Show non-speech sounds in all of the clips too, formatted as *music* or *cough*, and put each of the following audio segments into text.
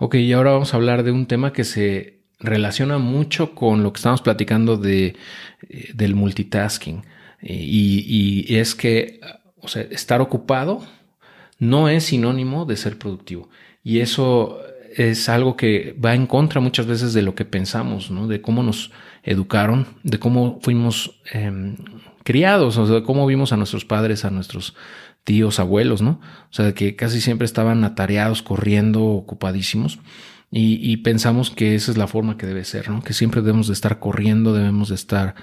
Ok, y ahora vamos a hablar de un tema que se relaciona mucho con lo que estamos platicando de, eh, del multitasking. Y, y, es que, o sea, estar ocupado no es sinónimo de ser productivo. Y eso es algo que va en contra muchas veces de lo que pensamos, ¿no? De cómo nos educaron, de cómo fuimos em, criados, o sea, de cómo vimos a nuestros padres, a nuestros tíos, abuelos, ¿no? O sea, que casi siempre estaban atareados, corriendo, ocupadísimos. Y, pensamos que esa es la forma que debe ser, ¿no? Que siempre debemos de estar corriendo, debemos de estar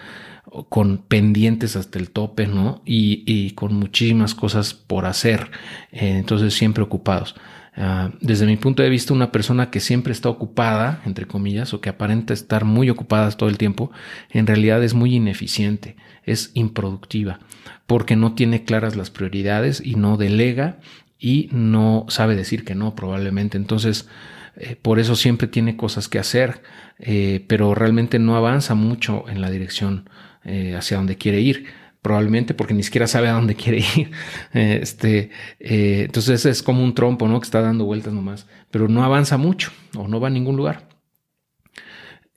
con pendientes hasta el tope, ¿no? Y, con muchísimas cosas por hacer. Eh, entonces, siempre ocupados. Ah, desde mi punto de vista, una persona que siempre está ocupada, entre comillas, o que aparenta estar muy ocupada todo el tiempo, en realidad es muy ineficiente, es improductiva, porque no tiene claras las prioridades y no delega y no sabe decir que no, probablemente. Entonces, eh, por eso siempre tiene cosas que hacer, eh, pero realmente no avanza mucho en la dirección eh, hacia donde quiere ir probablemente porque ni siquiera sabe a dónde quiere ir. *laughs* Este, eh, entonces es como un trompo, ¿no? Que está dando vueltas nomás, pero no avanza mucho o no va a ningún lugar.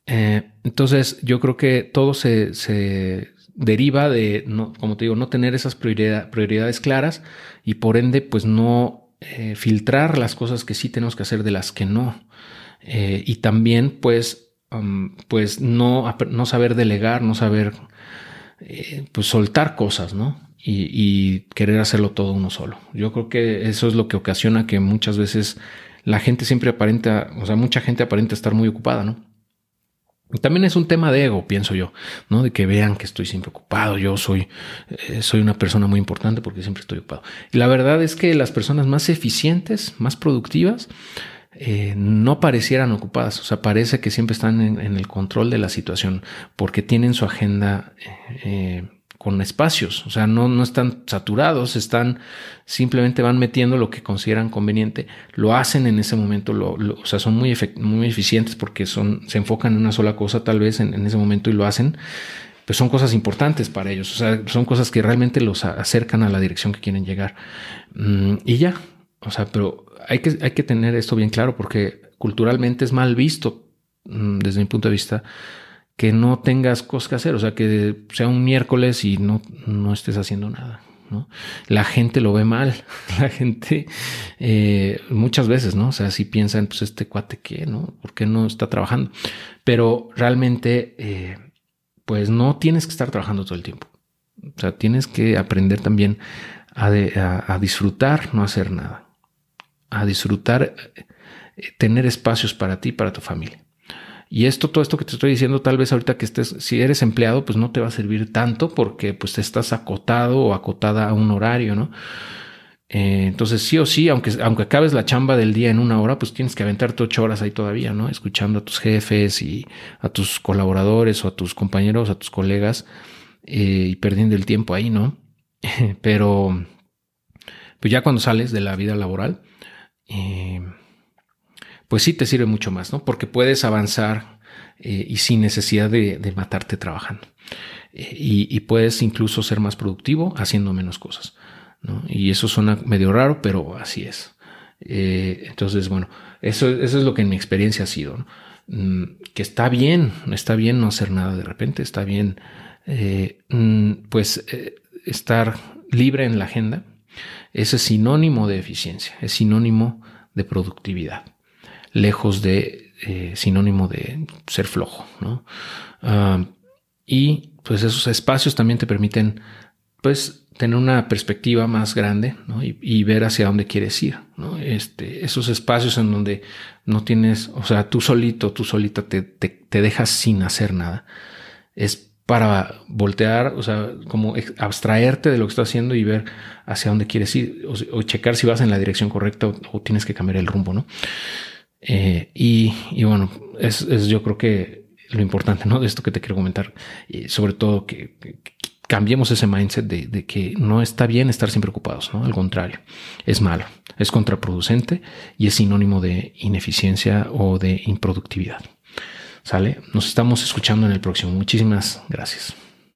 Eh, entonces yo creo que todo se, deriva de, no, como te digo, no tener esas prioridades claras y por ende, pues no eh, filtrar las cosas que sí tenemos que hacer de las que no. y también, pues, pues no, no saber delegar, no saber eh, pues soltar cosas, ¿no? Y, querer hacerlo todo uno solo. Yo creo que eso es lo que ocasiona que muchas veces la gente siempre aparenta, o sea, mucha gente aparenta estar muy ocupada, ¿no? también es un tema de ego, pienso yo, ¿no? De que vean que estoy siempre ocupado, yo soy, eh, soy una persona muy importante porque siempre estoy ocupado. Y la verdad es que las personas más eficientes, más productivas, eh, no parecieran ocupadas. O sea, parece que siempre están en, el control de la situación porque tienen su agenda eh, con espacios. O sea, no, no están saturados, están simplemente van metiendo lo que consideran conveniente. Lo hacen en ese momento, lo, o sea, son muy, eficientes porque son, se enfocan en una sola cosa tal vez en, ese momento y lo hacen pues son cosas importantes para ellos, o sea, son cosas que realmente los acercan a la dirección que quieren llegar. Mm, y ya, o sea, pero hay que, tener esto bien claro porque culturalmente es mal visto, mm, desde mi punto de vista, que no tengas cosas que hacer, o sea, que sea un miércoles y no, no estés haciendo nada. ¿no? La gente lo ve mal, *laughs* la gente eh, muchas veces, ¿no? O sea, si piensan, pues este cuate qué, ¿no? ¿Por qué no está trabajando? Pero realmente, eh, pues no tienes que estar trabajando todo el tiempo. O sea, tienes que aprender también a disfrutar, no hacer nada a disfrutar, eh, tener espacios para ti, para tu familia. Y esto, todo esto que te estoy diciendo, tal vez ahorita que estés, si eres empleado, pues no te va a servir tanto porque pues te estás acotado o acotada a un horario, ¿no? Eh, entonces sí o sí, aunque, aunque acabes la chamba del día en una hora, pues tienes que aventarte ocho horas ahí todavía, ¿no? Escuchando a tus jefes y a tus colaboradores o a tus compañeros, a tus colegas eh, y perdiendo el tiempo ahí, ¿no? *laughs* Pero pues ya cuando sales de la vida laboral, eh, pues sí te sirve mucho más, ¿no? Porque puedes avanzar eh, y sin necesidad de, matarte trabajando. Eh, y, puedes incluso ser más productivo haciendo menos cosas. ¿no? Y eso suena medio raro, pero así es. entonces, bueno, eso, es lo que en mi experiencia ha sido. Mm, que está bien, está bien no hacer nada de repente, está bien, mm, pues, estar libre en la agenda ese es sinónimo de eficiencia, es sinónimo de productividad, lejos de eh, sinónimo de ser flojo. ¿no? Ah, y pues esos espacios también te permiten pues tener una perspectiva más grande y, ver hacia dónde quieres ir. ¿no? Este, esos espacios en donde no tienes, o sea, tú solito, tú solita te, te dejas sin hacer nada. Es para voltear, o sea, como abstraerte de lo que estás haciendo y ver hacia dónde quieres ir o, checar si vas en la dirección correcta o, tienes que cambiar el rumbo, ¿no? Eh, y, bueno, es, yo creo que lo importante, ¿no? De esto que te quiero comentar, y sobre todo que, cambiemos ese mindset de, de, que no está bien estar siempre ocupados, ¿no? Al contrario, es malo, es contraproducente y es sinónimo de ineficiencia o de improductividad. ¿Sale? Nos estamos escuchando en el próximo. Muchísimas gracias.